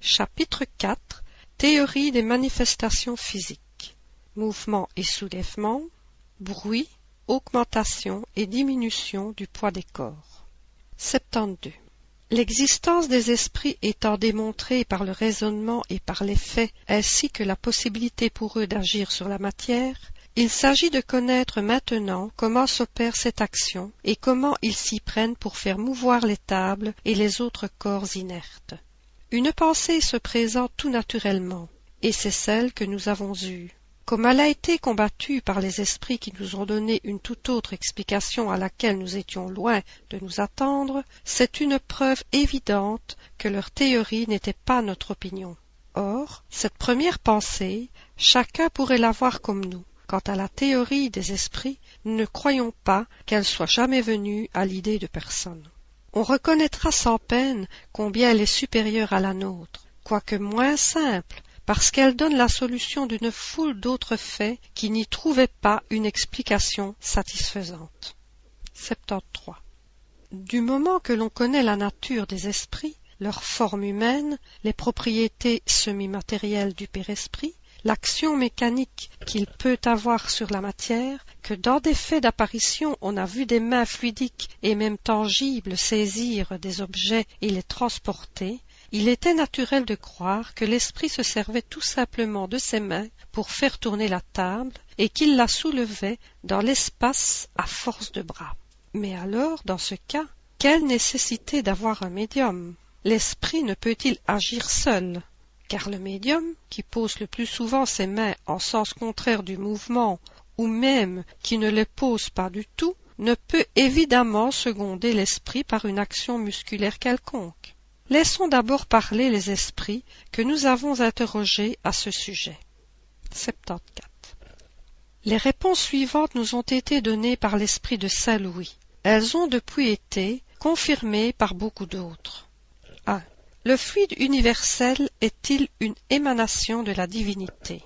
Chapitre 4 Théorie des manifestations physiques Mouvement et soulèvement, bruit, augmentation et diminution du poids des corps. 72. L'existence des esprits étant démontrée par le raisonnement et par les faits, ainsi que la possibilité pour eux d'agir sur la matière, il s'agit de connaître maintenant comment s'opère cette action et comment ils s'y prennent pour faire mouvoir les tables et les autres corps inertes. Une pensée se présente tout naturellement, et c'est celle que nous avons eue. Comme elle a été combattue par les esprits qui nous ont donné une toute autre explication à laquelle nous étions loin de nous attendre, c'est une preuve évidente que leur théorie n'était pas notre opinion. Or, cette première pensée, chacun pourrait l'avoir comme nous. Quant à la théorie des esprits, ne croyons pas qu'elle soit jamais venue à l'idée de personne. On reconnaîtra sans peine combien elle est supérieure à la nôtre, quoique moins simple, parce qu'elle donne la solution d'une foule d'autres faits qui n'y trouvaient pas une explication satisfaisante. 73. Du moment que l'on connaît la nature des esprits, leur forme humaine, les propriétés semi-matérielles du père-esprit, l'action mécanique qu'il peut avoir sur la matière, que dans des faits d'apparition on a vu des mains fluidiques et même tangibles saisir des objets et les transporter, il était naturel de croire que l'esprit se servait tout simplement de ses mains pour faire tourner la table et qu'il la soulevait dans l'espace à force de bras. Mais alors, dans ce cas, quelle nécessité d'avoir un médium? L'esprit ne peut-il agir seul? Car le médium, qui pose le plus souvent ses mains en sens contraire du mouvement, ou même qui ne les pose pas du tout, ne peut évidemment seconder l'esprit par une action musculaire quelconque. Laissons d'abord parler les esprits que nous avons interrogés à ce sujet. 74. Les réponses suivantes nous ont été données par l'esprit de Saint Louis. Elles ont depuis été confirmées par beaucoup d'autres. 1. Le fluide universel est-il une émanation de la divinité?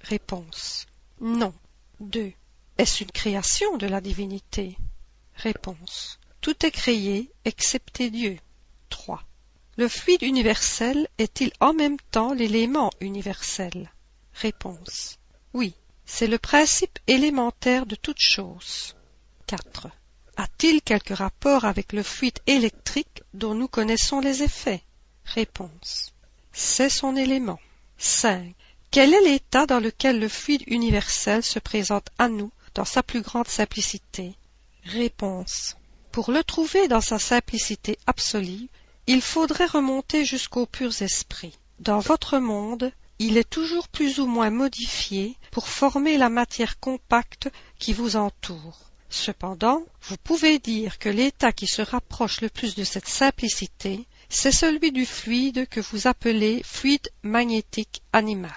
Réponse. Non. 2. Est-ce une création de la divinité? Réponse. Tout est créé excepté Dieu. 3. Le fluide universel est-il en même temps l'élément universel? Réponse. Oui, c'est le principe élémentaire de toute chose. 4. A-t-il quelque rapport avec le fluide électrique dont nous connaissons les effets? Réponse. C'est son élément. 5. Quel est l'état dans lequel le fluide universel se présente à nous dans sa plus grande simplicité? Réponse. Pour le trouver dans sa simplicité absolue, il faudrait remonter jusqu'aux purs esprits. Dans votre monde, il est toujours plus ou moins modifié pour former la matière compacte qui vous entoure. Cependant, vous pouvez dire que l'état qui se rapproche le plus de cette simplicité c'est celui du fluide que vous appelez fluide magnétique animal.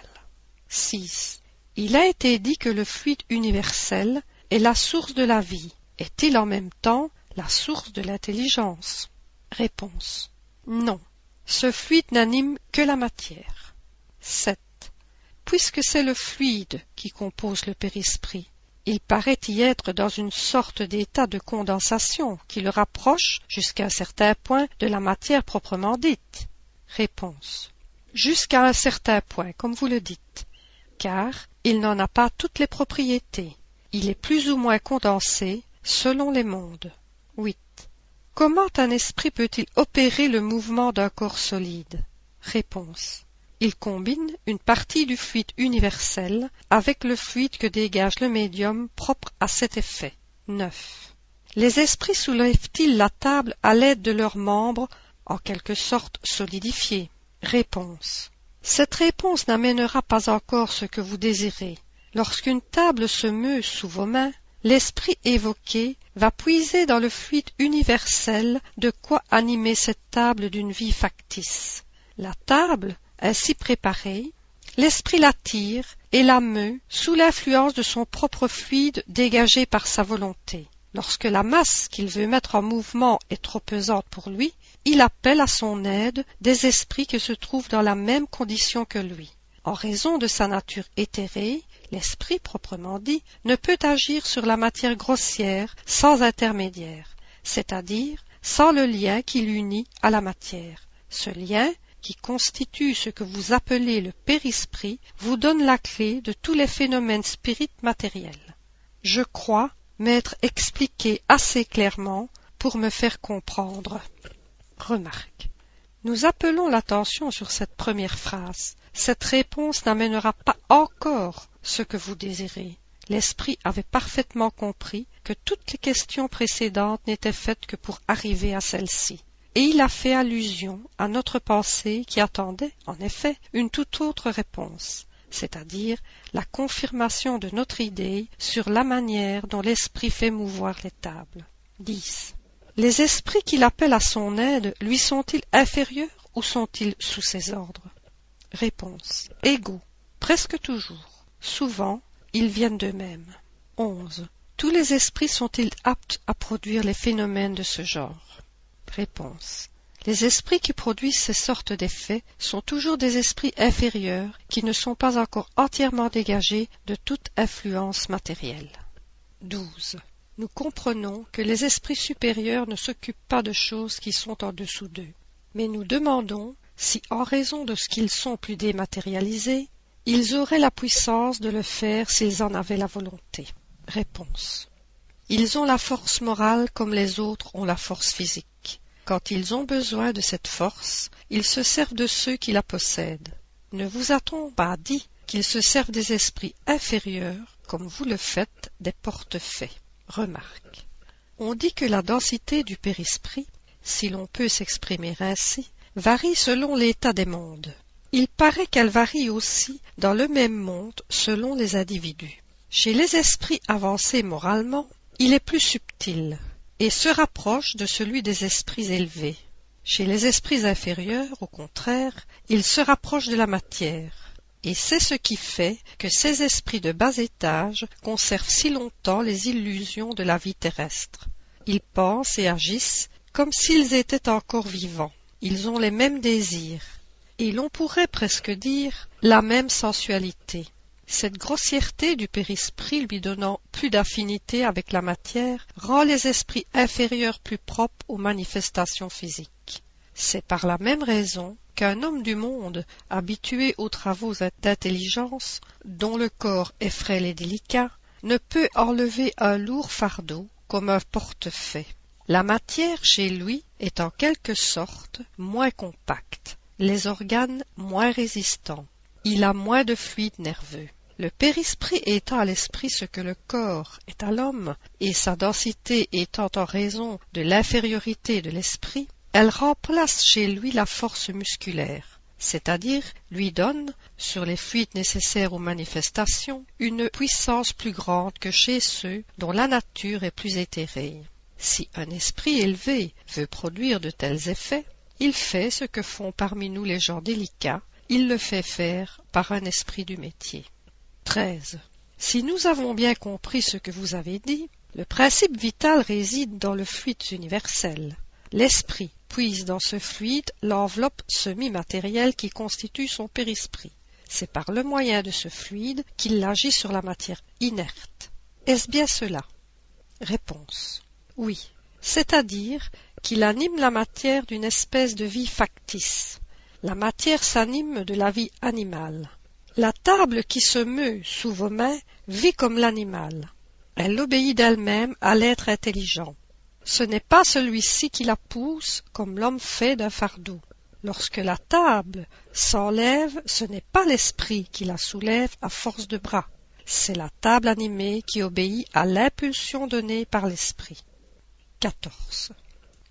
6. Il a été dit que le fluide universel est la source de la vie. Est-il en même temps la source de l'intelligence? Réponse. Non. Ce fluide n'anime que la matière. 7. Puisque c'est le fluide qui compose le périsprit, il paraît y être dans une sorte d'état de condensation qui le rapproche, jusqu'à un certain point, de la matière proprement dite. Réponse. Jusqu'à un certain point, comme vous le dites, car il n'en a pas toutes les propriétés. Il est plus ou moins condensé selon les mondes. 8. Comment un esprit peut-il opérer le mouvement d'un corps solide? Réponse. Il combine une partie du fluide universel avec le fluide que dégage le médium propre à cet effet. 9. Les esprits soulèvent-ils la table à l'aide de leurs membres en quelque sorte solidifiés? Réponse. Cette réponse n'amènera pas encore ce que vous désirez. Lorsqu'une table se meut sous vos mains, l'esprit évoqué va puiser dans le fluide universel de quoi animer cette table d'une vie factice. La table, ainsi préparée, l'esprit l'attire et la meut sous l'influence de son propre fluide dégagé par sa volonté. Lorsque la masse qu'il veut mettre en mouvement est trop pesante pour lui, il appelle à son aide des esprits qui se trouvent dans la même condition que lui. En raison de sa nature éthérée, l'esprit proprement dit ne peut agir sur la matière grossière sans intermédiaire, c'est-à-dire sans le lien qui l'unit à la matière. Ce lien qui constitue ce que vous appelez le périsprit, vous donne la clé de tous les phénomènes spirites matériels. Je crois m'être expliqué assez clairement pour me faire comprendre. Remarque. Nous appelons l'attention sur cette première phrase. Cette réponse n'amènera pas encore ce que vous désirez. L'esprit avait parfaitement compris que toutes les questions précédentes n'étaient faites que pour arriver à celle-ci. Et il a fait allusion à notre pensée qui attendait, en effet, une toute autre réponse, c'est-à-dire la confirmation de notre idée sur la manière dont l'esprit fait mouvoir les tables. 10. Les esprits qu'il appelle à son aide lui sont-ils inférieurs ou sont-ils sous ses ordres? Réponse. Égaux. Presque toujours. Souvent, ils viennent d'eux-mêmes. 11. Tous les esprits sont-ils aptes à produire les phénomènes de ce genre? Réponse. Les esprits qui produisent ces sortes d'effets sont toujours des esprits inférieurs qui ne sont pas encore entièrement dégagés de toute influence matérielle. 12. Nous comprenons que les esprits supérieurs ne s'occupent pas de choses qui sont en dessous d'eux, mais nous demandons si, en raison de ce qu'ils sont plus dématérialisés, ils auraient la puissance de le faire s'ils en avaient la volonté. Réponse. Ils ont la force morale comme les autres ont la force physique. Quand ils ont besoin de cette force, ils se servent de ceux qui la possèdent. Ne vous a-t-on pas dit qu'ils se servent des esprits inférieurs, comme vous le faites des portefaix Remarque. On dit que la densité du périsprit, si l'on peut s'exprimer ainsi, varie selon l'état des mondes. Il paraît qu'elle varie aussi dans le même monde selon les individus. Chez les esprits avancés moralement, il est plus subtil et se rapproche de celui des esprits élevés. Chez les esprits inférieurs, au contraire, il se rapproche de la matière. Et c'est ce qui fait que ces esprits de bas étage conservent si longtemps les illusions de la vie terrestre. Ils pensent et agissent comme s'ils étaient encore vivants. Ils ont les mêmes désirs, et l'on pourrait presque dire la même sensualité. Cette grossièreté du périsprit lui donnant plus d'affinité avec la matière rend les esprits inférieurs plus propres aux manifestations physiques. C'est par la même raison qu'un homme du monde, habitué aux travaux d'intelligence, dont le corps est frêle et délicat, ne peut enlever un lourd fardeau comme un portefaix. La matière chez lui est en quelque sorte moins compacte, les organes moins résistants, il a moins de fluide nerveux. Le périsprit étant à l'esprit ce que le corps est à l'homme, et sa densité étant en raison de l'infériorité de l'esprit, elle remplace chez lui la force musculaire, c'est-à-dire lui donne, sur les fuites nécessaires aux manifestations, une puissance plus grande que chez ceux dont la nature est plus éthérée. Si un esprit élevé veut produire de tels effets, il fait ce que font parmi nous les gens délicats, il le fait faire par un esprit du métier. Si nous avons bien compris ce que vous avez dit, le principe vital réside dans le fluide universel. L'esprit puise dans ce fluide l'enveloppe semi-matérielle qui constitue son périsprit. C'est par le moyen de ce fluide qu'il agit sur la matière inerte. Est-ce bien cela? Réponse. Oui, c'est-à-dire qu'il anime la matière d'une espèce de vie factice. La matière s'anime de la vie animale. La table qui se meut sous vos mains vit comme l'animal. Elle obéit d'elle-même à l'être intelligent. Ce n'est pas celui-ci qui la pousse comme l'homme fait d'un fardeau. Lorsque la table s'enlève, ce n'est pas l'esprit qui la soulève à force de bras. C'est la table animée qui obéit à l'impulsion donnée par l'esprit. 14.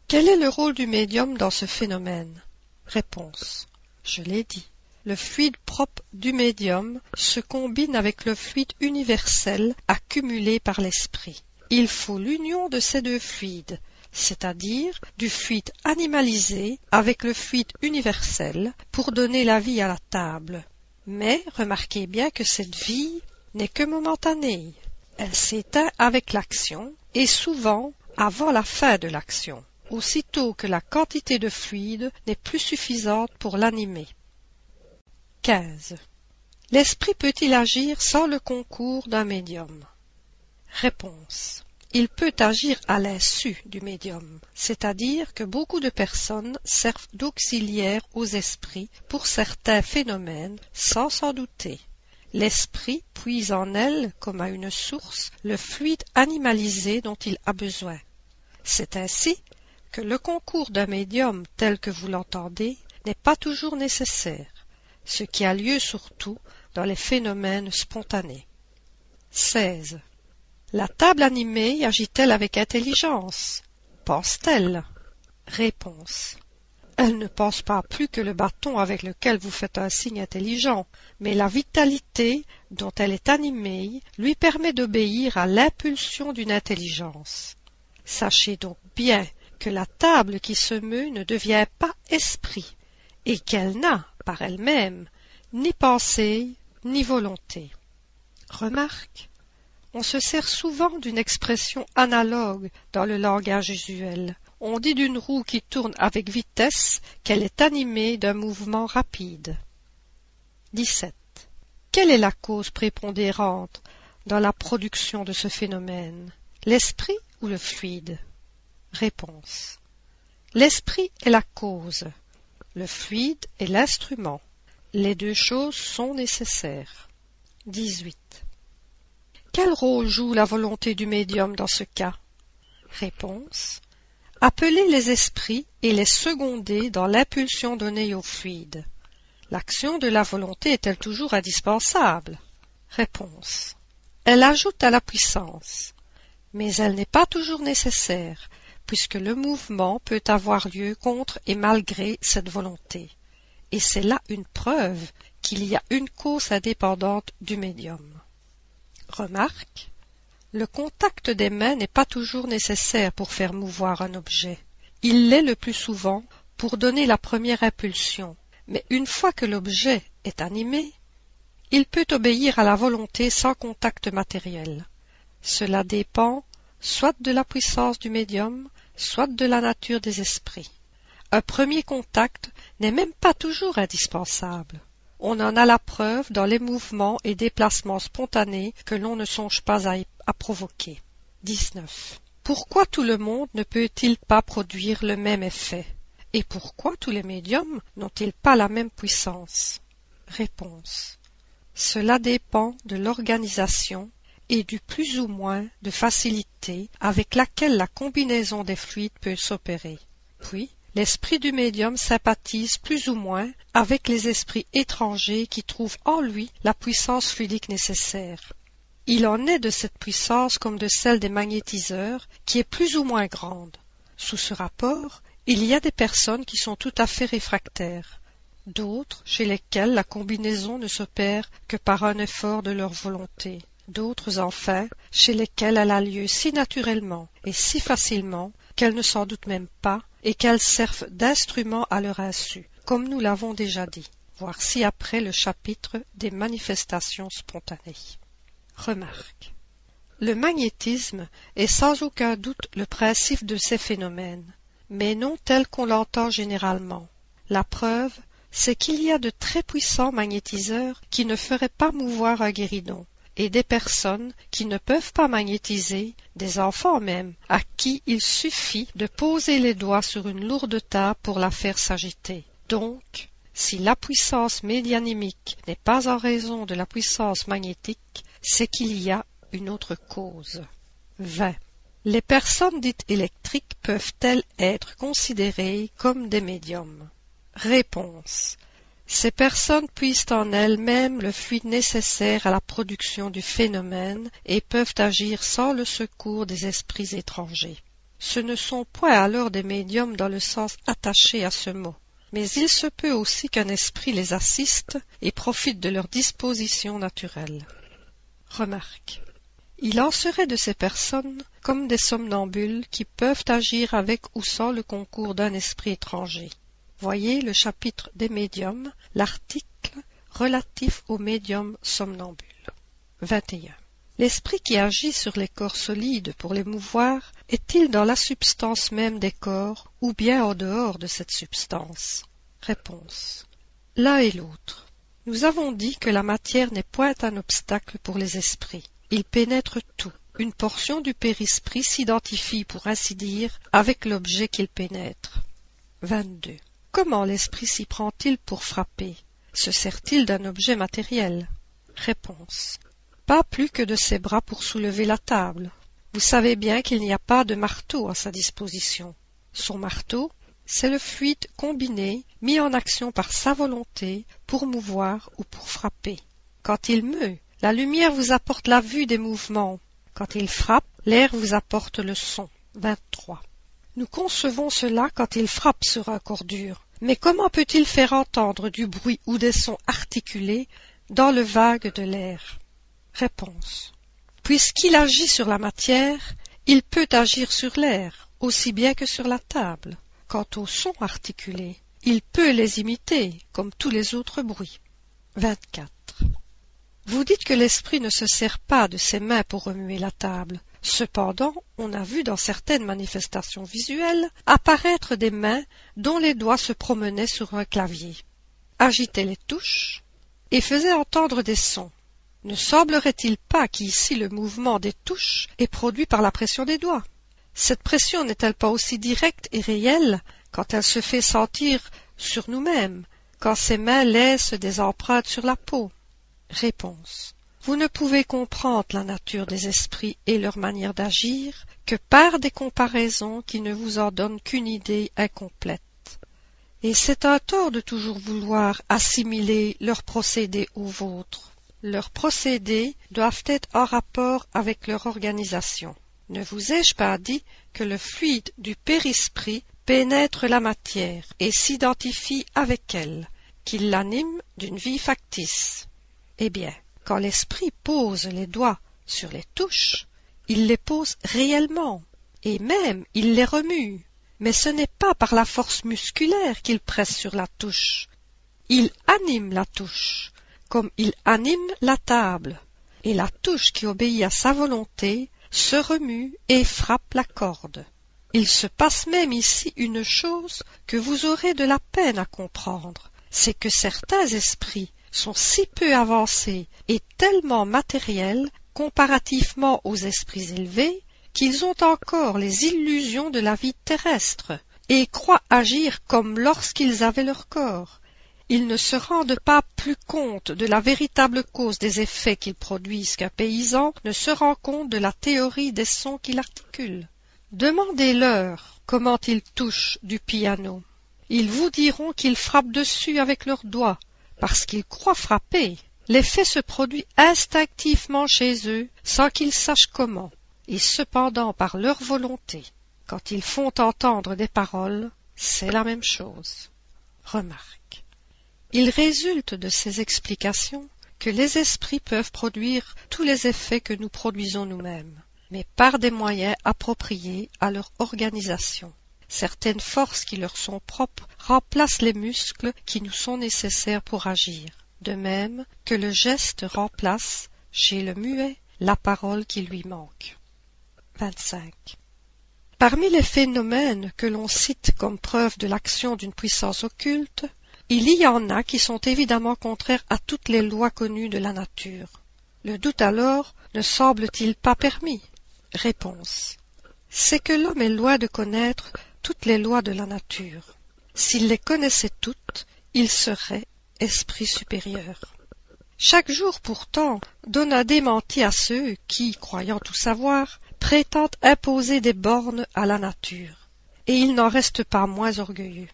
Quel est le rôle du médium dans ce phénomène? Réponse. Je l'ai dit le fluide propre du médium se combine avec le fluide universel accumulé par l'esprit. Il faut l'union de ces deux fluides, c'est-à-dire du fluide animalisé avec le fluide universel pour donner la vie à la table. Mais remarquez bien que cette vie n'est que momentanée. Elle s'éteint avec l'action et souvent avant la fin de l'action, aussitôt que la quantité de fluide n'est plus suffisante pour l'animer. L'esprit peut-il agir sans le concours d'un médium? Réponse. il peut agir à l'insu du médium, c'est-à-dire que beaucoup de personnes servent d'auxiliaire aux esprits pour certains phénomènes sans s'en douter. L'esprit puise en elle, comme à une source, le fluide animalisé dont il a besoin. C'est ainsi que le concours d'un médium tel que vous l'entendez n'est pas toujours nécessaire, ce qui a lieu surtout dans les phénomènes spontanés. 16. La table animée agit-elle avec intelligence? Pense-t-elle? Réponse. Elle ne pense pas plus que le bâton avec lequel vous faites un signe intelligent, mais la vitalité dont elle est animée lui permet d'obéir à l'impulsion d'une intelligence. Sachez donc bien que la table qui se meut ne devient pas esprit, et qu'elle n'a, par elle-même, ni pensée, ni volonté. Remarque, on se sert souvent d'une expression analogue dans le langage usuel. On dit d'une roue qui tourne avec vitesse qu'elle est animée d'un mouvement rapide. 17. Quelle est la cause prépondérante dans la production de ce phénomène? L'esprit ou le fluide? Réponse. L'esprit est la cause, le fluide est l'instrument. Les deux choses sont nécessaires. 18. Quel rôle joue la volonté du médium dans ce cas? Réponse. Appeler les esprits et les seconder dans l'impulsion donnée au fluide. L'action de la volonté est-elle toujours indispensable? Réponse. Elle ajoute à la puissance, mais elle n'est pas toujours nécessaire, puisque le mouvement peut avoir lieu contre et malgré cette volonté. Et c'est là une preuve qu'il y a une cause indépendante du médium. Remarque, le contact des mains n'est pas toujours nécessaire pour faire mouvoir un objet. Il l'est le plus souvent pour donner la première impulsion, mais une fois que l'objet est animé, il peut obéir à la volonté sans contact matériel. Cela dépend soit de la puissance du médium, soit de la nature des esprits. Un premier contact n'est même pas toujours indispensable. On en a la preuve dans les mouvements et déplacements spontanés que l'on ne songe pas à, provoquer. 19. Pourquoi tout le monde ne peut-il pas produire le même effet? Et pourquoi tous les médiums n'ont-ils pas la même puissance? Réponse. Cela dépend de l'organisation et du plus ou moins de facilité avec laquelle la combinaison des fluides peut s'opérer. Puis, l'esprit du médium sympathise plus ou moins avec les esprits étrangers qui trouvent en lui la puissance fluidique nécessaire. Il en est de cette puissance comme de celle des magnétiseurs qui est plus ou moins grande. Sous ce rapport, il y a des personnes qui sont tout à fait réfractaires, d'autres chez lesquelles la combinaison ne s'opère que par un effort de leur volonté d'autres enfin chez lesquelles elle a lieu si naturellement et si facilement qu'elles ne s'en doutent même pas et qu'elles servent d'instrument à leur insu, comme nous l'avons déjà dit. Voir ci-après le chapitre des manifestations spontanées. Remarque. Le magnétisme est sans aucun doute le principe de ces phénomènes, mais non tel qu'on l'entend généralement. La preuve, c'est qu'il y a de très puissants magnétiseurs qui ne feraient pas mouvoir un guéridon, et des personnes qui ne peuvent pas magnétiser, des enfants même, à qui il suffit de poser les doigts sur une lourde table pour la faire s'agiter. Donc, si la puissance médianimique n'est pas en raison de la puissance magnétique, c'est qu'il y a une autre cause. 20. Les personnes dites électriques peuvent-elles être considérées comme des médiums? Réponse. Ces personnes puisent en elles-mêmes le fluide nécessaire à la production du phénomène et peuvent agir sans le secours des esprits étrangers. Ce ne sont point alors des médiums dans le sens attaché à ce mot, mais il se peut aussi qu'un esprit les assiste et profite de leur disposition naturelle. Remarque. Il en serait de ces personnes comme des somnambules qui peuvent agir avec ou sans le concours d'un esprit étranger. Voyez le chapitre des médiums, l'article relatif aux médiums somnambules. 21. L'esprit qui agit sur les corps solides pour les mouvoir est-il dans la substance même des corps ou bien en dehors de cette substance? Réponse. L'un et l'autre. Nous avons dit que la matière n'est point un obstacle pour les esprits. Ils pénètrent tout. une portion du périsprit s'identifie, pour ainsi dire, avec l'objet qu'il pénètre. 22. Comment l'esprit s'y prend-il pour frapper? Se sert-il d'un objet matériel? Réponse. Pas plus que de ses bras pour soulever la table. Vous savez bien qu'il n'y a pas de marteau à sa disposition. Son marteau, c'est le fluide combiné, mis en action par sa volonté, pour mouvoir ou pour frapper. Quand il meut, la lumière vous apporte la vue des mouvements. Quand il frappe, l'air vous apporte le son. 23. Nous concevons cela quand il frappe sur un corps dur. Mais comment peut-il faire entendre du bruit ou des sons articulés dans le vague de l'air? Réponse. Puisqu'il agit sur la matière, il peut agir sur l'air, aussi bien que sur la table. Quant aux sons articulés, il peut les imiter, comme tous les autres bruits. 24. Vous dites que l'esprit ne se sert pas de ses mains pour remuer la table. Cependant, on a vu dans certaines manifestations visuelles apparaître des mains dont les doigts se promenaient sur un clavier, agitaient les touches et faisaient entendre des sons. Ne semblerait-il pas qu'ici le mouvement des touches est produit par la pression des doigts? Cette pression n'est-elle pas aussi directe et réelle quand elle se fait sentir sur nous-mêmes, quand ces mains laissent des empreintes sur la peau? Réponse. Vous ne pouvez comprendre la nature des esprits et leur manière d'agir que par des comparaisons qui ne vous en donnent qu'une idée incomplète. Et c'est un tort de toujours vouloir assimiler leurs procédés aux vôtres. Leurs procédés doivent être en rapport avec leur organisation. Ne vous ai-je pas dit que le fluide du périsprit pénètre la matière et s'identifie avec elle, qu'il l'anime d'une vie factice? Eh bien, quand l'esprit pose les doigts sur les touches, il les pose réellement, et même il les remue. Mais ce n'est pas par la force musculaire qu'il presse sur la touche. Il anime la touche, comme il anime la table, et la touche qui obéit à sa volonté se remue et frappe la corde. Il se passe même ici une chose que vous aurez de la peine à comprendre, c'est que certains esprits sont si peu avancés et tellement matériels comparativement aux esprits élevés qu'ils ont encore les illusions de la vie terrestre et croient agir comme lorsqu'ils avaient leur corps. Ils ne se rendent pas plus compte de la véritable cause des effets qu'ils produisent qu'un paysan ne se rend compte de la théorie des sons qu'il articule. Demandez-leur comment ils touchent du piano. Ils vous diront qu'ils frappent dessus avec leurs doigts, parce qu'ils croient frapper. L'effet se produit instinctivement chez eux sans qu'ils sachent comment, et cependant par leur volonté. Quand ils font entendre des paroles, c'est la même chose. Remarque. Il résulte de ces explications que les esprits peuvent produire tous les effets que nous produisons nous-mêmes, mais par des moyens appropriés à leur organisation. Certaines forces qui leur sont propres remplacent les muscles qui nous sont nécessaires pour agir, de même que le geste remplace, chez le muet, la parole qui lui manque. 25. Parmi les phénomènes que l'on cite comme preuve de l'action d'une puissance occulte, il y en a qui sont évidemment contraires à toutes les lois connues de la nature. Le doute alors ne semble-t-il pas permis? Réponse. C'est que l'homme est loin de connaître toutes les lois de la nature. S'il les connaissait toutes, il serait esprit supérieur. Chaque jour pourtant donne un démenti à ceux qui, croyant tout savoir, prétendent imposer des bornes à la nature. Et il n'en reste pas moins orgueilleux.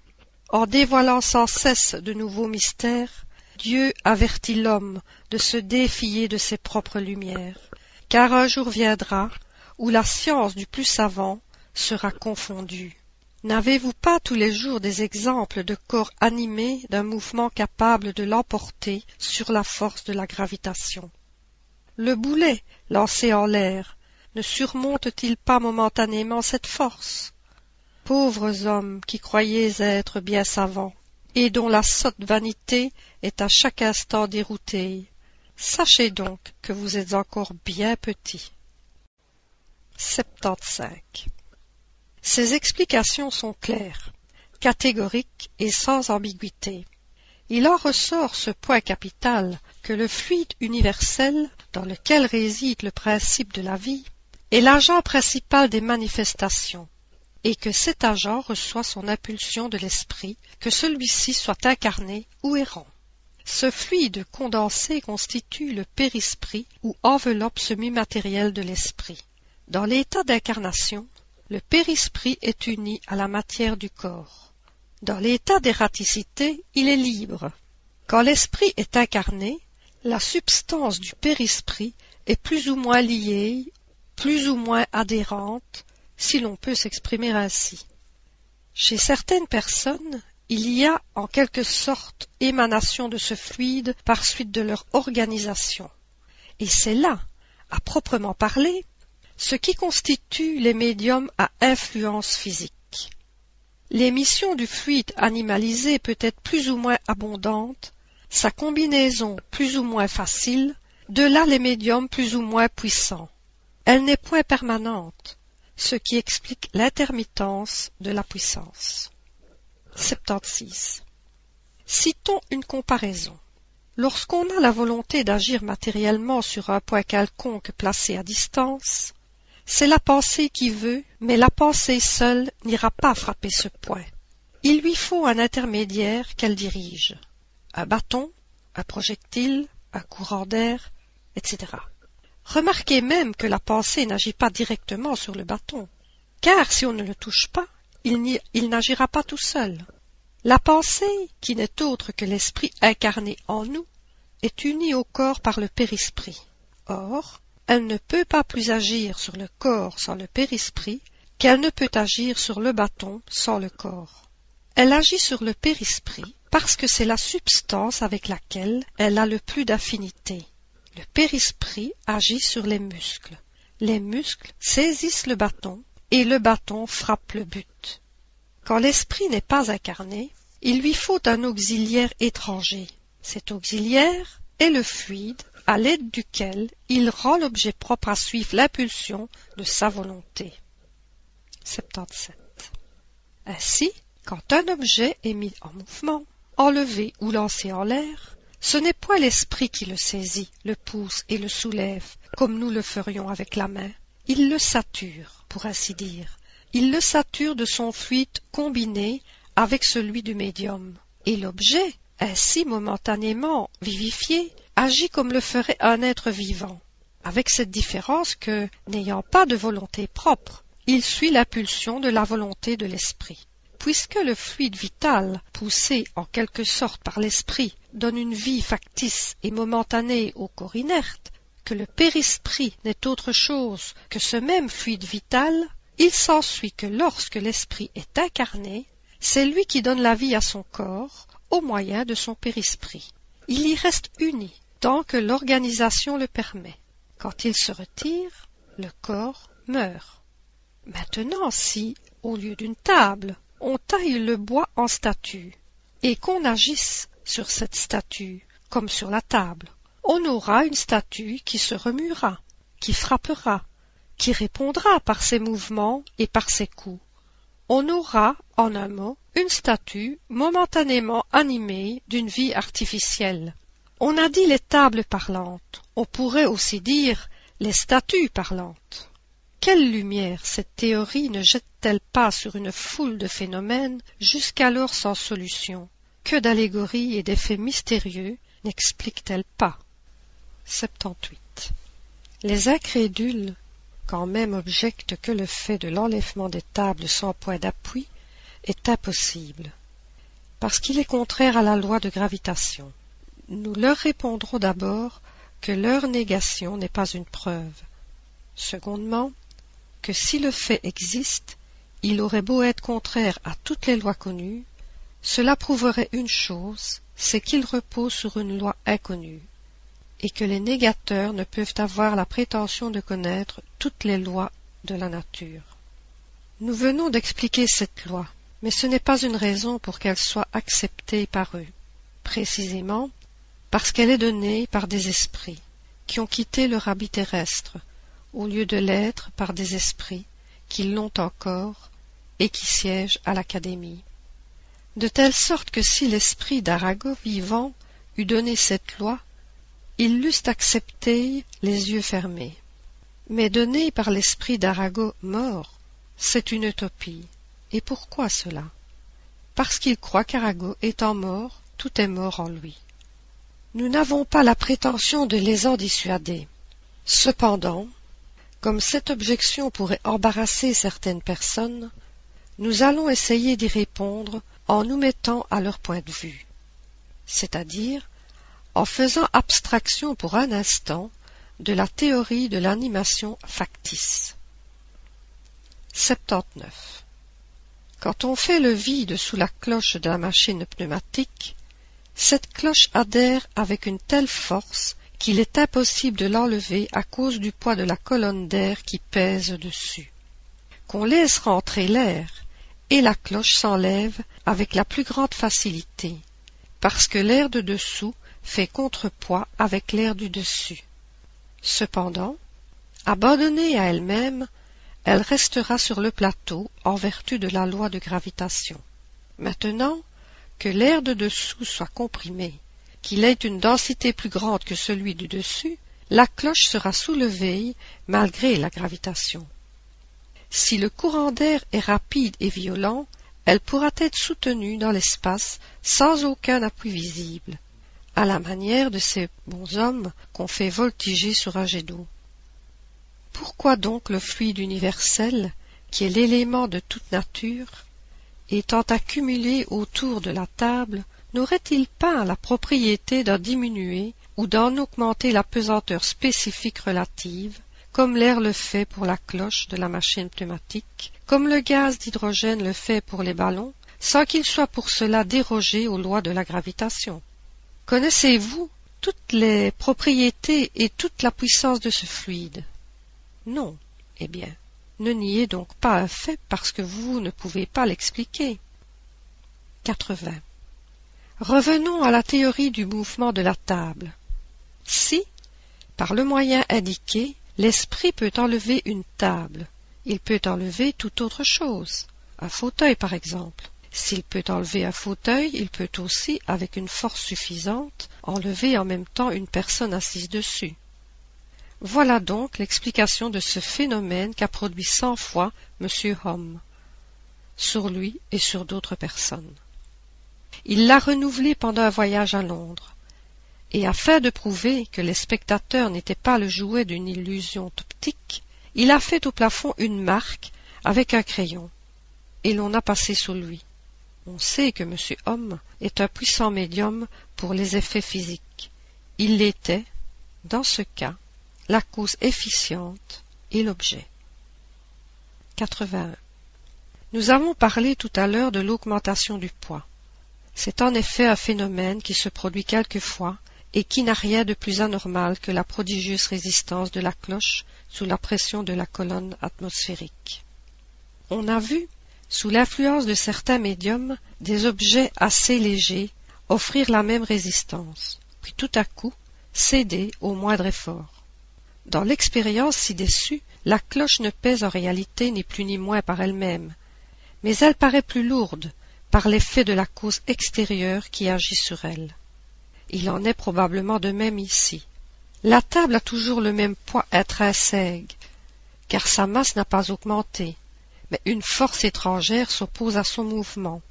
En dévoilant sans cesse de nouveaux mystères, Dieu avertit l'homme de se défier de ses propres lumières, car un jour viendra où la science du plus savant sera confondue N'avez-vous pas tous les jours des exemples de corps animés d'un mouvement capable de l'emporter sur la force de la gravitation? Le boulet, lancé en l'air, ne surmonte-t-il pas momentanément cette force? Pauvres hommes qui croyez être bien savants, et dont la sotte vanité est à chaque instant déroutée, sachez donc que vous êtes encore bien petits. Ces explications sont claires, catégoriques et sans ambiguïté. Il en ressort ce point capital que le fluide universel, dans lequel réside le principe de la vie, est l'agent principal des manifestations, et que cet agent reçoit son impulsion de l'esprit, que celui-ci soit incarné ou errant. Ce fluide condensé constitue le périsprit ou enveloppe semi-matérielle de l'esprit. Dans l'état d'incarnation, le périsprit est uni à la matière du corps. Dans l'état d'ératicité, il est libre. Quand l'esprit est incarné, la substance du périsprit est plus ou moins liée, plus ou moins adhérente, si l'on peut s'exprimer ainsi. Chez certaines personnes, il y a en quelque sorte émanation de ce fluide par suite de leur organisation. Et c'est là, à proprement parler, ce qui constitue les médiums à influence physique. L'émission du fluide animalisé peut être plus ou moins abondante, sa combinaison plus ou moins facile, de là les médiums plus ou moins puissants. Elle n'est point permanente, ce qui explique l'intermittence de la puissance. 76. Citons une comparaison. Lorsqu'on a la volonté d'agir matériellement sur un point quelconque placé à distance, c'est la pensée qui veut, mais la pensée seule n'ira pas frapper ce point. Il lui faut un intermédiaire qu'elle dirige. Un bâton, un projectile, un courant d'air, etc. Remarquez même que la pensée n'agit pas directement sur le bâton, car si on ne le touche pas, il n'agira pas tout seul. La pensée, qui n'est autre que l'esprit incarné en nous, est unie au corps par le périsprit. Or, elle ne peut pas plus agir sur le corps sans le périsprit qu'elle ne peut agir sur le bâton sans le corps. Elle agit sur le périsprit parce que c'est la substance avec laquelle elle a le plus d'affinité. Le périsprit agit sur les muscles. Les muscles saisissent le bâton et le bâton frappe le but. Quand l'esprit n'est pas incarné, il lui faut un auxiliaire étranger. Cet auxiliaire est le fluide à l'aide duquel il rend l'objet propre à suivre l'impulsion de sa volonté. 77. Ainsi, quand un objet est mis en mouvement, enlevé ou lancé en l'air, ce n'est point l'esprit qui le saisit, le pousse et le soulève, comme nous le ferions avec la main. Il le sature, pour ainsi dire. Il le sature de son fluide combiné avec celui du médium. Et l'objet, ainsi momentanément vivifié, agit comme le ferait un être vivant, avec cette différence que, n'ayant pas de volonté propre, il suit l'impulsion de la volonté de l'esprit. Puisque le fluide vital, poussé en quelque sorte par l'esprit, donne une vie factice et momentanée au corps inerte, que le périsprit n'est autre chose que ce même fluide vital, il s'ensuit que lorsque l'esprit est incarné, c'est lui qui donne la vie à son corps au moyen de son périsprit. Il y reste uni tant que l'organisation le permet. Quand il se retire, le corps meurt. Maintenant, si, au lieu d'une table, on taille le bois en statue, et qu'on agisse sur cette statue, comme sur la table, on aura une statue qui se remuera, qui frappera, qui répondra par ses mouvements et par ses coups. On aura, en un mot, une statue momentanément animée d'une vie artificielle. On a dit les tables parlantes, on pourrait aussi dire les statues parlantes. Quelle lumière cette théorie ne jette-t-elle pas sur une foule de phénomènes jusqu'alors sans solution? Que d'allégories et d'effets mystérieux n'explique-t-elle pas? 78. Les incrédules, quand même objectent que le fait de l'enlèvement des tables sans point d'appui est impossible, parce qu'il est contraire à la loi de gravitation. Nous leur répondrons d'abord que leur négation n'est pas une preuve. Secondement, que si le fait existe, il aurait beau être contraire à toutes les lois connues, cela prouverait une chose, c'est qu'il repose sur une loi inconnue, et que les négateurs ne peuvent avoir la prétention de connaître toutes les lois de la nature. Nous venons d'expliquer cette loi, mais ce n'est pas une raison pour qu'elle soit acceptée par eux, précisément parce qu'elle est donnée par des esprits qui ont quitté leur habit terrestre au lieu de l'être par des esprits qui l'ont encore et qui siègent à l'Académie. De telle sorte que si l'esprit d'Arago vivant eût donné cette loi, ils l'eussent acceptée les yeux fermés. Mais donné par l'esprit d'Arago mort, c'est une utopie. Et pourquoi cela? Parce qu'il croit qu'Arago étant mort, tout est mort en lui. Nous n'avons pas la prétention de les en dissuader. Cependant, comme cette objection pourrait embarrasser certaines personnes, nous allons essayer d'y répondre en nous mettant à leur point de vue, c'est-à-dire en faisant abstraction pour un instant de la théorie de l'animation factice. 79. Quand on fait le vide sous la cloche de la machine pneumatique, cette cloche adhère avec une telle force qu'il est impossible de l'enlever à cause du poids de la colonne d'air qui pèse dessus. Qu'on laisse rentrer l'air, et la cloche s'enlève avec la plus grande facilité, parce que l'air de dessous fait contrepoids avec l'air du dessus. Cependant, abandonnée à elle-même, elle restera sur le plateau en vertu de la loi de gravitation. Maintenant, que l'air de dessous soit comprimé, qu'il ait une densité plus grande que celui du dessus, la cloche sera soulevée malgré la gravitation. Si le courant d'air est rapide et violent, elle pourra être soutenue dans l'espace sans aucun appui visible, à la manière de ces bons hommes qu'on fait voltiger sur un jet d'eau. Pourquoi donc le fluide universel, qui est l'élément de toute nature, étant accumulé autour de la table, n'aurait-il pas la propriété d'en diminuer ou d'en augmenter la pesanteur spécifique relative, comme l'air le fait pour la cloche de la machine pneumatique, comme le gaz d'hydrogène le fait pour les ballons, sans qu'il soit pour cela dérogé aux lois de la gravitation? Connaissez-vous toutes les propriétés et toute la puissance de ce fluide? Non. Eh bien, ne niez donc pas un fait parce que vous ne pouvez pas l'expliquer. 80. Revenons à la théorie du mouvement de la table. Si, par le moyen indiqué, l'esprit peut enlever une table, il peut enlever toute autre chose, un fauteuil par exemple. S'il peut enlever un fauteuil, il peut aussi, avec une force suffisante, enlever en même temps une personne assise dessus. Voilà donc l'explication de ce phénomène qu'a produit cent fois M. Homme, sur lui et sur d'autres personnes. Il l'a renouvelé pendant un voyage à Londres, et afin de prouver que les spectateurs n'étaient pas le jouet d'une illusion optique, il a fait au plafond une marque avec un crayon, et l'on a passé sous lui. On sait que M. Homme est un puissant médium pour les effets physiques. Il l'était, dans ce cas, la cause efficiente et l'objet. 81. Nous avons parlé tout à l'heure de l'augmentation du poids. C'est en effet un phénomène qui se produit quelquefois et qui n'a rien de plus anormal que la prodigieuse résistance de la cloche sous la pression de la colonne atmosphérique. On a vu sous l'influence de certains médiums, des objets assez légers offrir la même résistance, puis tout à coup céder au moindre effort. Dans l'expérience ci-dessus, la cloche ne pèse en réalité ni plus ni moins par elle-même, mais elle paraît plus lourde par l'effet de la cause extérieure qui agit sur elle. Il en est probablement de même ici. La table a toujours le même poids intrinsèque, car sa masse n'a pas augmenté, mais une force étrangère s'oppose à son mouvement,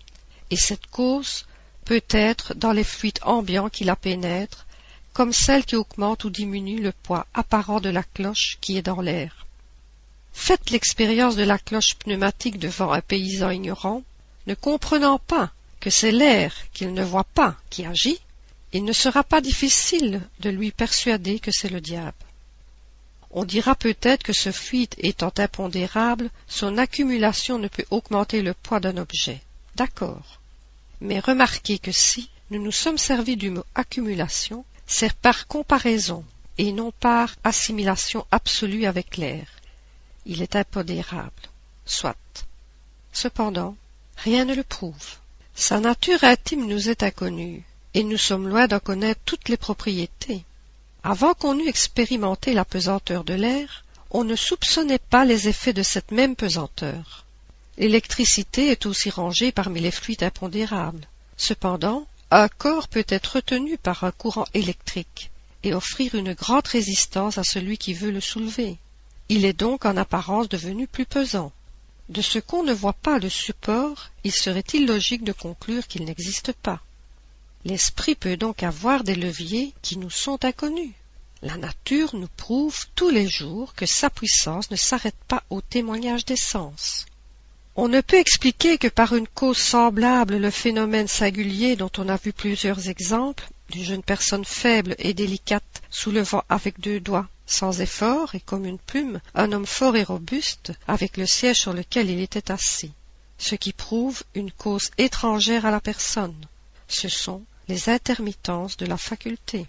et cette cause peut être dans les fluides ambiants qui la pénètrent, comme celle qui augmente ou diminue le poids apparent de la cloche qui est dans l'air. Faites l'expérience de la cloche pneumatique devant un paysan ignorant, ne comprenant pas que c'est l'air qu'il ne voit pas qui agit, il ne sera pas difficile de lui persuader que c'est le diable. On dira peut-être que ce fluide étant impondérable, son accumulation ne peut augmenter le poids d'un objet. D'accord. Mais remarquez que si nous nous sommes servis du mot accumulation, c'est par comparaison et non par assimilation absolue avec l'air. Il est impondérable. Soit. Cependant, rien ne le prouve. Sa nature intime nous est inconnue, et nous sommes loin d'en connaître toutes les propriétés. Avant qu'on eût expérimenté la pesanteur de l'air, on ne soupçonnait pas les effets de cette même pesanteur. L'électricité est aussi rangée parmi les fluides impondérables. Cependant, un corps peut être retenu par un courant électrique et offrir une grande résistance à celui qui veut le soulever. Il est donc en apparence devenu plus pesant. De ce qu'on ne voit pas le support, il serait illogique de conclure qu'il n'existe pas. L'esprit peut donc avoir des leviers qui nous sont inconnus. La nature nous prouve tous les jours que sa puissance ne s'arrête pas au témoignage des sens. On ne peut expliquer que par une cause semblable le phénomène singulier dont on a vu plusieurs exemples, d'une jeune personne faible et délicate soulevant avec deux doigts, sans effort et comme une plume, un homme fort et robuste, avec le siège sur lequel il était assis, ce qui prouve une cause étrangère à la personne. Ce sont les intermittences de la faculté.